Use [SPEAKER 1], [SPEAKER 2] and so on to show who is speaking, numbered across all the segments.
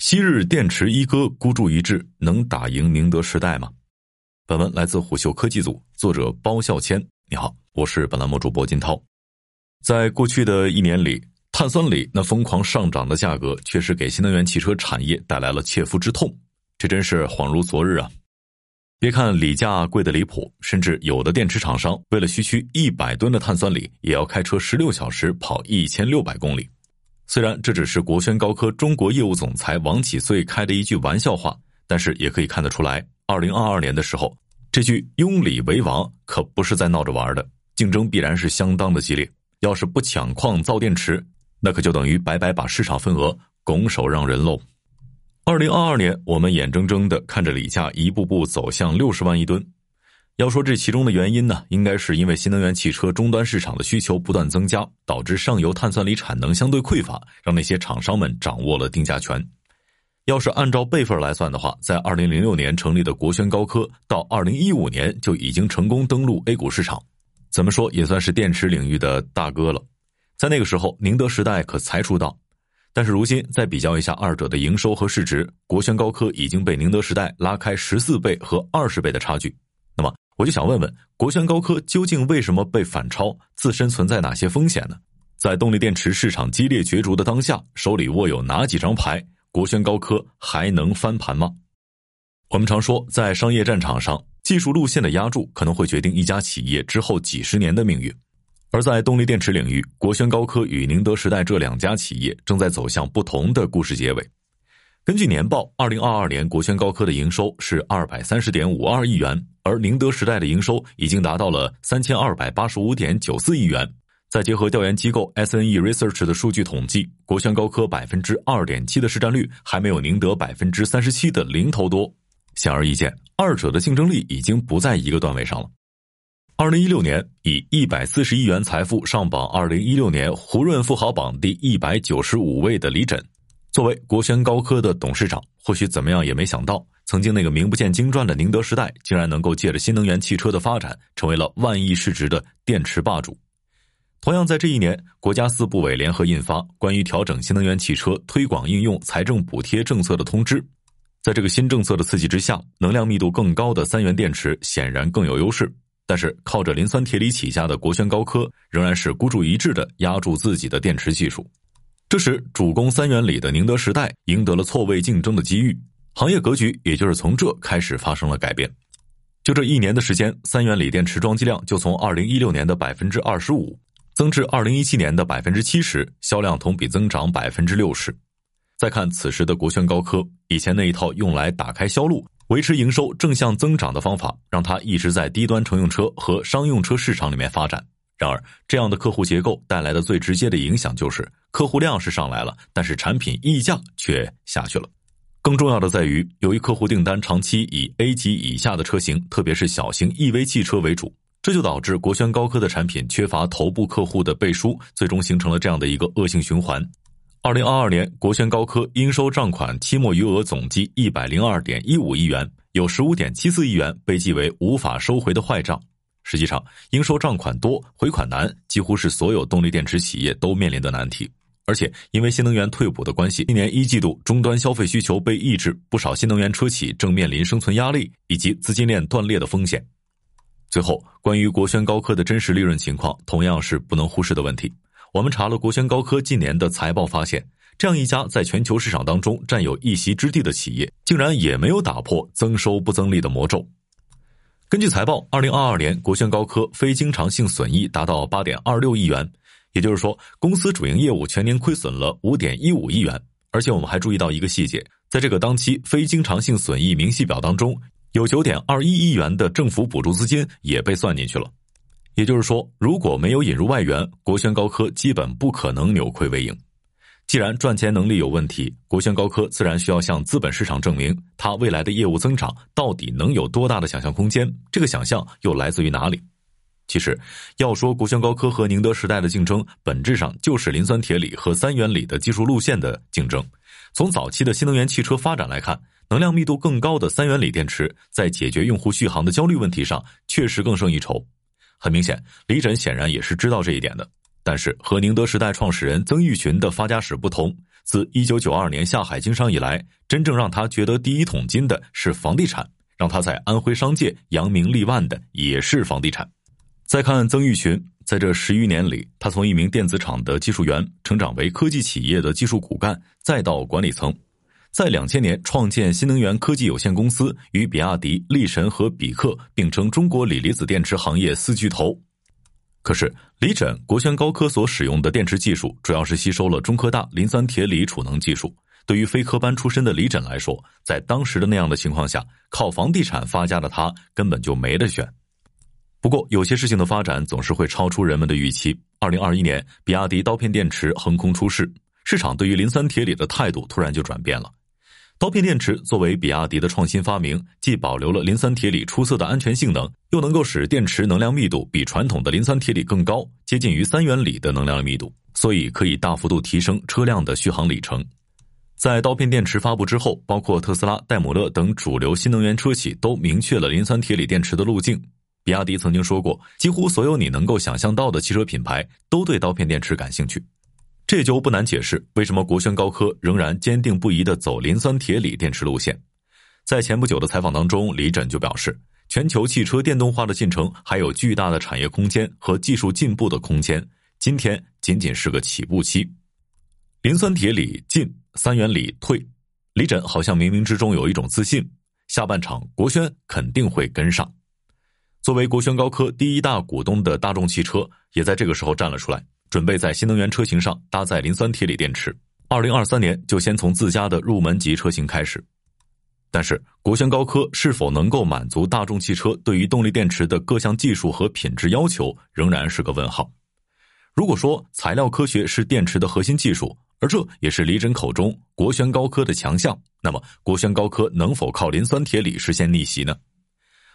[SPEAKER 1] 昔日电池一哥孤注一掷，能打赢宁德时代吗？本文来自虎嗅科技组，作者包笑谦。你好，我是本栏目主播金涛。在过去的一年里，碳酸锂那疯狂上涨的价格，确实给新能源汽车产业带来了切肤之痛。这真是恍如昨日啊！别看锂价贵的离谱，甚至有的电池厂商为了区区一百吨的碳酸锂，也要开车十六小时跑一千六百公里。虽然这只是国轩高科中国业务总裁王启岁开的一句玩笑话，但是也可以看得出来，二零二二年的时候，这句“拥锂为王”可不是在闹着玩的，竞争必然是相当的激烈。要是不抢矿造电池，那可就等于白白把市场份额拱手让人喽。二零二二年，我们眼睁睁的看着锂价一步步走向六十万一吨。要说这其中的原因呢，应该是因为新能源汽车终端市场的需求不断增加，导致上游碳酸锂产能相对匮乏，让那些厂商们掌握了定价权。要是按照辈分来算的话，在二零零六年成立的国轩高科，到二零一五年就已经成功登陆 A 股市场，怎么说也算是电池领域的大哥了。在那个时候，宁德时代可才出道，但是如今再比较一下二者的营收和市值，国轩高科已经被宁德时代拉开十四倍和二十倍的差距。那么，我就想问问，国轩高科究竟为什么被反超？自身存在哪些风险呢？在动力电池市场激烈角逐的当下，手里握有哪几张牌？国轩高科还能翻盘吗？我们常说，在商业战场上，技术路线的压注可能会决定一家企业之后几十年的命运。而在动力电池领域，国轩高科与宁德时代这两家企业正在走向不同的故事结尾。根据年报，二零二二年国轩高科的营收是二百三十点五二亿元，而宁德时代的营收已经达到了三千二百八十五点九四亿元。再结合调研机构 S N E Research 的数据统计，国轩高科百分之二点七的市占率还没有宁德百分之三十七的零头多。显而易见，二者的竞争力已经不在一个段位上了。二零一六年，以一百四十亿元财富上榜二零一六年胡润富豪榜第一百九十五位的李枕。作为国轩高科的董事长，或许怎么样也没想到，曾经那个名不见经传的宁德时代，竟然能够借着新能源汽车的发展，成为了万亿市值的电池霸主。同样在这一年，国家四部委联合印发《关于调整新能源汽车推广应用财政补贴政策的通知》。在这个新政策的刺激之下，能量密度更高的三元电池显然更有优势。但是，靠着磷酸铁锂起家的国轩高科，仍然是孤注一掷的压住自己的电池技术。这时，主攻三元锂的宁德时代赢得了错位竞争的机遇，行业格局也就是从这开始发生了改变。就这一年的时间，三元锂电池装机量就从二零一六年的百分之二十五增至二零一七年的百分之七十，销量同比增长百分之六十。再看此时的国轩高科，以前那一套用来打开销路、维持营收正向增长的方法，让它一直在低端乘用车和商用车市场里面发展。然而，这样的客户结构带来的最直接的影响就是客户量是上来了，但是产品溢价却下去了。更重要的在于，由于客户订单长期以 A 级以下的车型，特别是小型 EV 汽车为主，这就导致国轩高科的产品缺乏头部客户的背书，最终形成了这样的一个恶性循环。二零二二年，国轩高科应收账款期末余额总计一百零二点一五亿元，有十五点七四亿元被记为无法收回的坏账。实际上，应收账款多、回款难，几乎是所有动力电池企业都面临的难题。而且，因为新能源退补的关系，今年一季度终端消费需求被抑制，不少新能源车企正面临生存压力以及资金链断裂的风险。最后，关于国轩高科的真实利润情况，同样是不能忽视的问题。我们查了国轩高科近年的财报，发现这样一家在全球市场当中占有一席之地的企业，竟然也没有打破增收不增利的魔咒。根据财报，二零二二年国轩高科非经常性损益达到八点二六亿元，也就是说，公司主营业务全年亏损了五点一五亿元。而且我们还注意到一个细节，在这个当期非经常性损益明细表当中，有九点二一亿元的政府补助资金也被算进去了。也就是说，如果没有引入外援，国轩高科基本不可能扭亏为盈。既然赚钱能力有问题，国轩高科自然需要向资本市场证明，它未来的业务增长到底能有多大的想象空间？这个想象又来自于哪里？其实，要说国轩高科和宁德时代的竞争，本质上就是磷酸铁锂和三元锂的技术路线的竞争。从早期的新能源汽车发展来看，能量密度更高的三元锂电池，在解决用户续航的焦虑问题上，确实更胜一筹。很明显，李枕显然也是知道这一点的。但是和宁德时代创始人曾毓群的发家史不同，自一九九二年下海经商以来，真正让他觉得第一桶金的是房地产，让他在安徽商界扬名立万的也是房地产。再看曾毓群，在这十余年里，他从一名电子厂的技术员成长为科技企业的技术骨干，再到管理层。在两千年创建新能源科技有限公司，与比亚迪、力神和比克并称中国锂离子电池行业四巨头。可是，李枕、国轩高科所使用的电池技术，主要是吸收了中科大磷酸铁锂储能技术。对于非科班出身的李枕来说，在当时的那样的情况下，靠房地产发家的他根本就没得选。不过，有些事情的发展总是会超出人们的预期。二零二一年，比亚迪刀片电池横空出世，市场对于磷酸铁锂的态度突然就转变了。刀片电池作为比亚迪的创新发明，既保留了磷酸铁锂出色的安全性能，又能够使电池能量密度比传统的磷酸铁锂更高，接近于三元锂的能量密度，所以可以大幅度提升车辆的续航里程。在刀片电池发布之后，包括特斯拉、戴姆勒等主流新能源车企都明确了磷酸铁锂电池的路径。比亚迪曾经说过，几乎所有你能够想象到的汽车品牌都对刀片电池感兴趣。这就不难解释为什么国轩高科仍然坚定不移的走磷酸铁锂电池路线。在前不久的采访当中，李枕就表示，全球汽车电动化的进程还有巨大的产业空间和技术进步的空间，今天仅仅是个起步期。磷酸铁锂进，三元锂退，李枕好像冥冥之中有一种自信，下半场国轩肯定会跟上。作为国轩高科第一大股东的大众汽车，也在这个时候站了出来。准备在新能源车型上搭载磷酸铁锂电池，二零二三年就先从自家的入门级车型开始。但是，国轩高科是否能够满足大众汽车对于动力电池的各项技术和品质要求，仍然是个问号。如果说材料科学是电池的核心技术，而这也是李枕口中国轩高科的强项，那么国轩高科能否靠磷酸铁锂实现逆袭呢？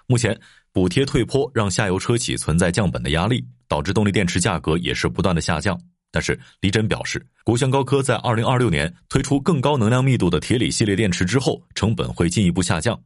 [SPEAKER 1] 目前，补贴退坡让下游车企存在降本的压力。导致动力电池价格也是不断的下降，但是李真表示，国轩高科在二零二六年推出更高能量密度的铁锂系列电池之后，成本会进一步下降。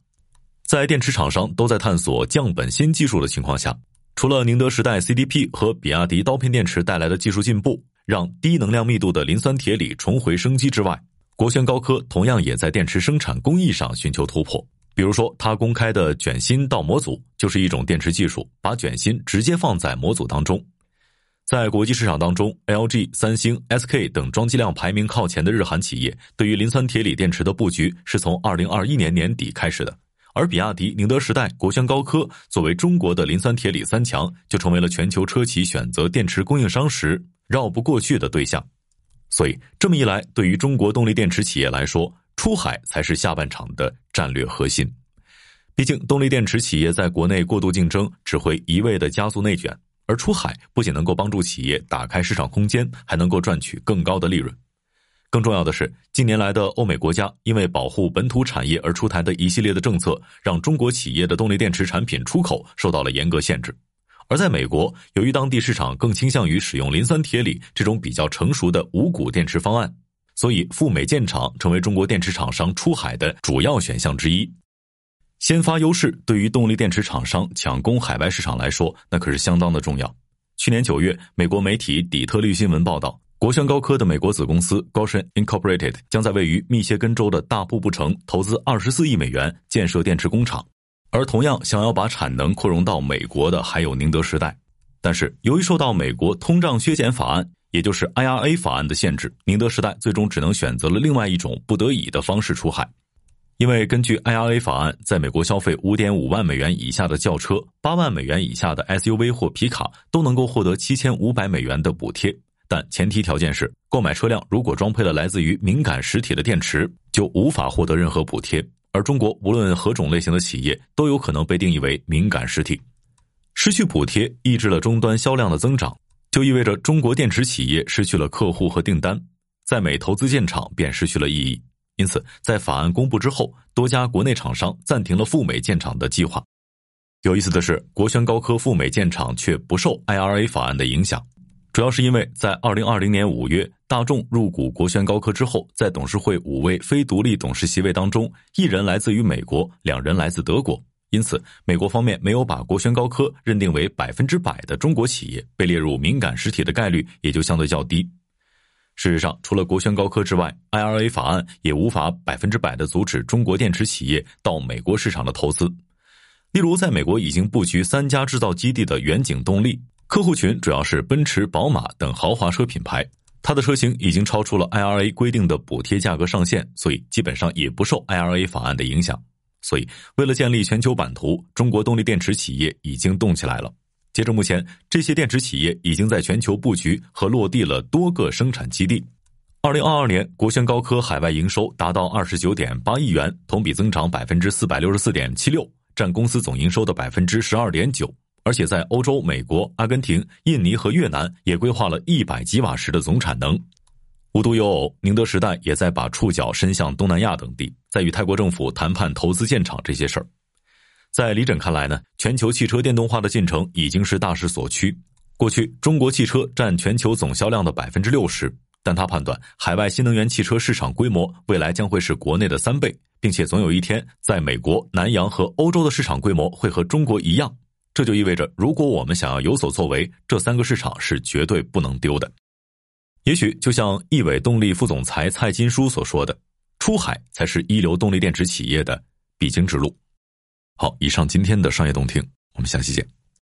[SPEAKER 1] 在电池厂商都在探索降本新技术的情况下，除了宁德时代 CDP 和比亚迪刀片电池带来的技术进步，让低能量密度的磷酸铁锂重回生机之外，国轩高科同样也在电池生产工艺上寻求突破。比如说，他公开的卷芯到模组就是一种电池技术，把卷芯直接放在模组当中。在国际市场当中，LG、三星、SK 等装机量排名靠前的日韩企业，对于磷酸铁锂电池的布局是从二零二一年年底开始的。而比亚迪、宁德时代、国轩高科作为中国的磷酸铁锂三强，就成为了全球车企选择电池供应商时绕不过去的对象。所以，这么一来，对于中国动力电池企业来说，出海才是下半场的战略核心，毕竟动力电池企业在国内过度竞争只会一味的加速内卷，而出海不仅能够帮助企业打开市场空间，还能够赚取更高的利润。更重要的是，近年来的欧美国家因为保护本土产业而出台的一系列的政策，让中国企业的动力电池产品出口受到了严格限制。而在美国，由于当地市场更倾向于使用磷酸铁锂这种比较成熟的无钴电池方案。所以，赴美建厂成为中国电池厂商出海的主要选项之一。先发优势对于动力电池厂商抢攻海外市场来说，那可是相当的重要。去年九月，美国媒体底特律新闻报道，国轩高科的美国子公司高盛 Incorporated 将在位于密歇根州的大瀑布城投资二十四亿美元建设电池工厂。而同样想要把产能扩容到美国的还有宁德时代，但是由于受到美国通胀削减法案。也就是 IRA 法案的限制，宁德时代最终只能选择了另外一种不得已的方式出海。因为根据 IRA 法案，在美国消费五点五万美元以下的轿车、八万美元以下的 SUV 或皮卡都能够获得七千五百美元的补贴，但前提条件是购买车辆如果装配了来自于敏感实体的电池，就无法获得任何补贴。而中国无论何种类型的企业都有可能被定义为敏感实体，失去补贴，抑制了终端销量的增长。就意味着中国电池企业失去了客户和订单，在美投资建厂便失去了意义。因此，在法案公布之后，多家国内厂商暂停了赴美建厂的计划。有意思的是，国轩高科赴美建厂却不受 IRA 法案的影响，主要是因为在二零二零年五月，大众入股国轩高科之后，在董事会五位非独立董事席位当中，一人来自于美国，两人来自德国。因此，美国方面没有把国轩高科认定为百分之百的中国企业，被列入敏感实体的概率也就相对较低。事实上，除了国轩高科之外，IRA 法案也无法百分之百的阻止中国电池企业到美国市场的投资。例如，在美国已经布局三家制造基地的远景动力，客户群主要是奔驰、宝马等豪华车品牌，它的车型已经超出了 IRA 规定的补贴价格上限，所以基本上也不受 IRA 法案的影响。所以，为了建立全球版图，中国动力电池企业已经动起来了。截至目前，这些电池企业已经在全球布局和落地了多个生产基地。二零二二年，国轩高科海外营收达到二十九点八亿元，同比增长百分之四百六十四点七六，占公司总营收的百分之十二点九。而且在欧洲、美国、阿根廷、印尼和越南也规划了一百吉瓦时的总产能。无独有偶，宁德时代也在把触角伸向东南亚等地，在与泰国政府谈判投资建厂这些事儿。在李枕看来呢，全球汽车电动化的进程已经是大势所趋。过去，中国汽车占全球总销量的百分之六十，但他判断海外新能源汽车市场规模未来将会是国内的三倍，并且总有一天，在美国、南洋和欧洲的市场规模会和中国一样。这就意味着，如果我们想要有所作为，这三个市场是绝对不能丢的。也许就像易伟动力副总裁蔡金书所说的：“出海才是一流动力电池企业的必经之路。”好，以上今天的商业动听，我们下期见。